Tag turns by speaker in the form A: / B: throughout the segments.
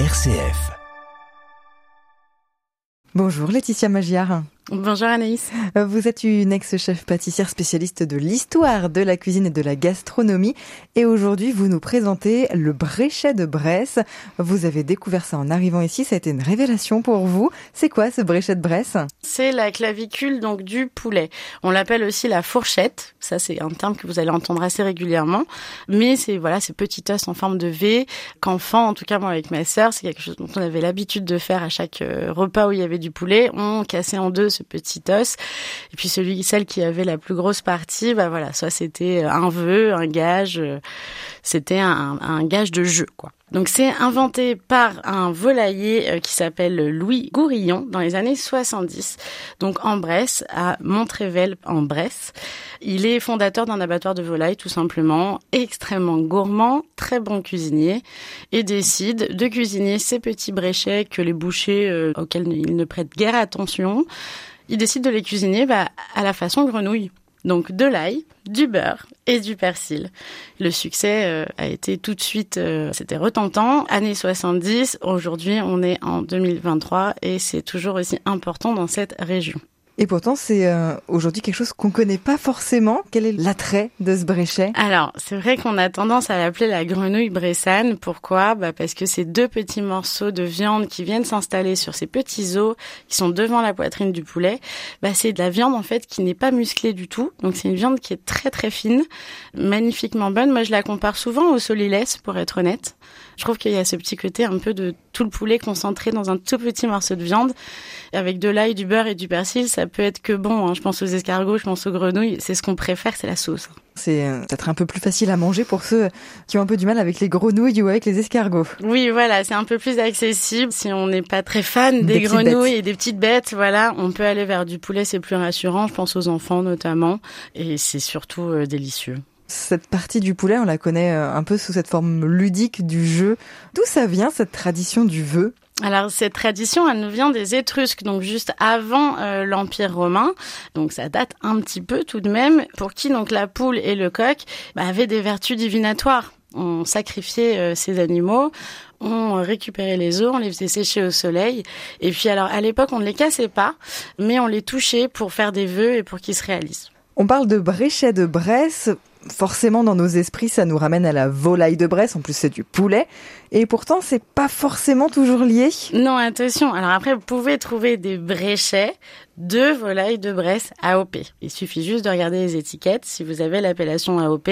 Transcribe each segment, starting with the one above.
A: RCF.
B: Bonjour Laetitia Magiard.
C: Bonjour Anaïs.
B: Vous êtes une ex-chef pâtissière spécialiste de l'histoire de la cuisine et de la gastronomie. Et aujourd'hui, vous nous présentez le bréchet de Bresse. Vous avez découvert ça en arrivant ici. Ça a été une révélation pour vous. C'est quoi ce bréchet de Bresse?
C: C'est la clavicule donc du poulet. On l'appelle aussi la fourchette. Ça, c'est un terme que vous allez entendre assez régulièrement. Mais c'est voilà, ces petits os en forme de V. Qu'enfant, en tout cas moi avec ma sœur, c'est quelque chose dont on avait l'habitude de faire à chaque euh, repas où il y avait du poulet. On cassait en deux ce petit os. Et puis celui, celle qui avait la plus grosse partie, bah voilà, soit c'était un vœu, un gage, euh, c'était un, un gage de jeu, quoi. Donc c'est inventé par un volailler euh, qui s'appelle Louis Gourillon dans les années 70, donc en Bresse, à Montrével en Bresse. Il est fondateur d'un abattoir de volailles tout simplement, extrêmement gourmand, très bon cuisinier, et décide de cuisiner ces petits bréchets que les bouchers euh, auxquels il ne prête guère attention, il décide de les cuisiner bah, à la façon grenouille. Donc de l'ail, du beurre et du persil. Le succès euh, a été tout de suite, euh, c'était retentant. Années 70, aujourd'hui on est en 2023 et c'est toujours aussi important dans cette région.
B: Et pourtant, c'est euh, aujourd'hui quelque chose qu'on connaît pas forcément. Quel est l'attrait de ce bréchet
C: Alors, c'est vrai qu'on a tendance à l'appeler la grenouille bressane. Pourquoi? Bah Parce que ces deux petits morceaux de viande qui viennent s'installer sur ces petits os qui sont devant la poitrine du poulet, bah, c'est de la viande en fait qui n'est pas musclée du tout. Donc c'est une viande qui est très très fine, magnifiquement bonne. Moi, je la compare souvent au solilès, pour être honnête. Je trouve qu'il y a ce petit côté un peu de tout le poulet concentré dans un tout petit morceau de viande. Avec de l'ail, du beurre et du persil, ça peut être que bon. Hein. Je pense aux escargots, je pense aux grenouilles. C'est ce qu'on préfère, c'est la sauce.
B: C'est euh, peut-être un peu plus facile à manger pour ceux qui ont un peu du mal avec les grenouilles ou avec les escargots.
C: Oui, voilà, c'est un peu plus accessible. Si on n'est pas très fan des, des grenouilles et des petites bêtes, voilà, on peut aller vers du poulet, c'est plus rassurant. Je pense aux enfants notamment. Et c'est surtout euh, délicieux.
B: Cette partie du poulet, on la connaît euh, un peu sous cette forme ludique du jeu. D'où ça vient cette tradition du vœu?
C: Alors cette tradition, elle nous vient des Étrusques, donc juste avant euh, l'Empire romain. Donc ça date un petit peu tout de même. Pour qui donc la poule et le coq bah, avaient des vertus divinatoires. On sacrifiait euh, ces animaux, on récupérait les os, on les faisait sécher au soleil. Et puis alors à l'époque, on ne les cassait pas, mais on les touchait pour faire des vœux et pour qu'ils se réalisent.
B: On parle de bréchet de Bresse forcément dans nos esprits, ça nous ramène à la volaille de Bresse. En plus, c'est du poulet. Et pourtant, c'est pas forcément toujours lié.
C: Non, attention. Alors après, vous pouvez trouver des bréchets de volailles de Bresse AOP. Il suffit juste de regarder les étiquettes. Si vous avez l'appellation AOP,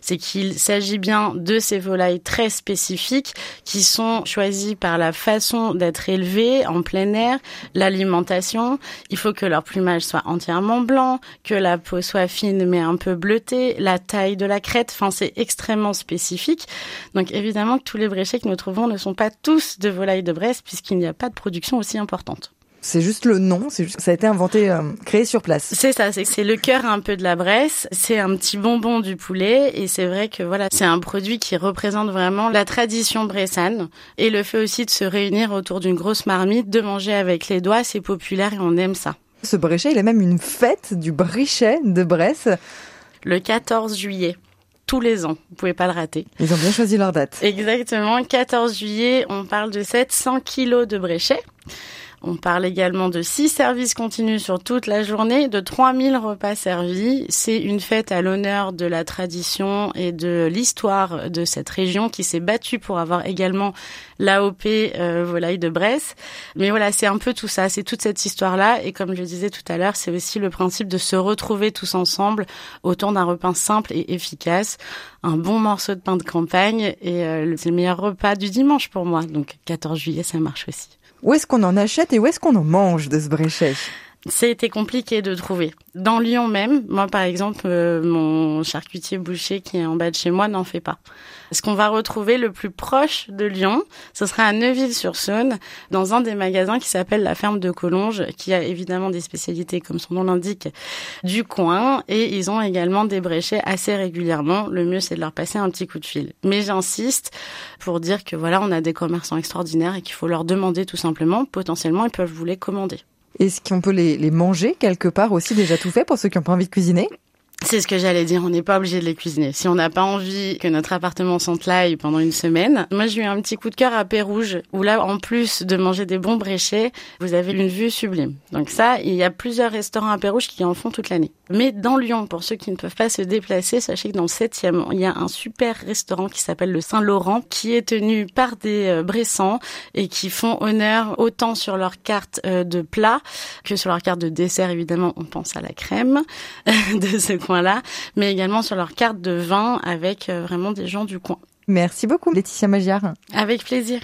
C: c'est qu'il s'agit bien de ces volailles très spécifiques qui sont choisies par la façon d'être élevées en plein air, l'alimentation. Il faut que leur plumage soit entièrement blanc, que la peau soit fine mais un peu bleutée, la taille de la crête. Enfin, c'est extrêmement spécifique. Donc évidemment tous les bréchets que nous trouvons ne sont pas tous de volailles de Bresse puisqu'il n'y a pas de production aussi importante.
B: C'est juste le nom, c'est juste ça a été inventé, euh, créé sur place.
C: C'est ça, c'est c'est le cœur un peu de la Bresse. C'est un petit bonbon du poulet et c'est vrai que voilà, c'est un produit qui représente vraiment la tradition bressane et le fait aussi de se réunir autour d'une grosse marmite, de manger avec les doigts, c'est populaire et on aime ça.
B: Ce bréchet, il a même une fête du bréchet de Bresse.
C: Le 14 juillet tous les ans. Vous pouvez pas le rater.
B: Ils ont bien choisi leur date.
C: Exactement. 14 juillet, on parle de 700 kilos de bréchet. On parle également de six services continus sur toute la journée, de 3000 repas servis. C'est une fête à l'honneur de la tradition et de l'histoire de cette région qui s'est battue pour avoir également l'AOP euh, volaille de Bresse. Mais voilà, c'est un peu tout ça, c'est toute cette histoire-là. Et comme je disais tout à l'heure, c'est aussi le principe de se retrouver tous ensemble autour d'un repas simple et efficace. Un bon morceau de pain de campagne et euh, c'est le meilleur repas du dimanche pour moi. Donc 14 juillet, ça marche aussi.
B: Où est-ce qu'on en achète et où est-ce qu'on en mange de ce bréchet
C: C'était compliqué de trouver. Dans Lyon même, moi par exemple, euh, mon charcutier boucher qui est en bas de chez moi n'en fait pas. Ce qu'on va retrouver le plus proche de Lyon, ce sera à Neuville-sur-Saône, dans un des magasins qui s'appelle la ferme de Collonges, qui a évidemment des spécialités, comme son nom l'indique, du coin, et ils ont également des bréchets assez régulièrement. Le mieux, c'est de leur passer un petit coup de fil. Mais j'insiste pour dire que voilà, on a des commerçants extraordinaires et qu'il faut leur demander tout simplement. Potentiellement, ils peuvent vous les commander.
B: Est-ce qu'on peut les, les manger quelque part aussi déjà tout fait pour ceux qui n'ont pas envie de cuisiner?
C: C'est ce que j'allais dire, on n'est pas obligé de les cuisiner. Si on n'a pas envie que notre appartement s'entlaille pendant une semaine. Moi, j'ai eu un petit coup de cœur à Pérouge, où là, en plus de manger des bons bréchets, vous avez une vue sublime. Donc ça, il y a plusieurs restaurants à Pérouge qui en font toute l'année. Mais dans Lyon, pour ceux qui ne peuvent pas se déplacer, sachez que dans le 7e, il y a un super restaurant qui s'appelle le Saint-Laurent, qui est tenu par des euh, Bressans et qui font honneur autant sur leur carte euh, de plat que sur leur carte de dessert. Évidemment, on pense à la crème de ce là mais également sur leur carte de vin avec euh, vraiment des gens du coin.
B: Merci beaucoup, Laetitia Magyar.
C: Avec plaisir.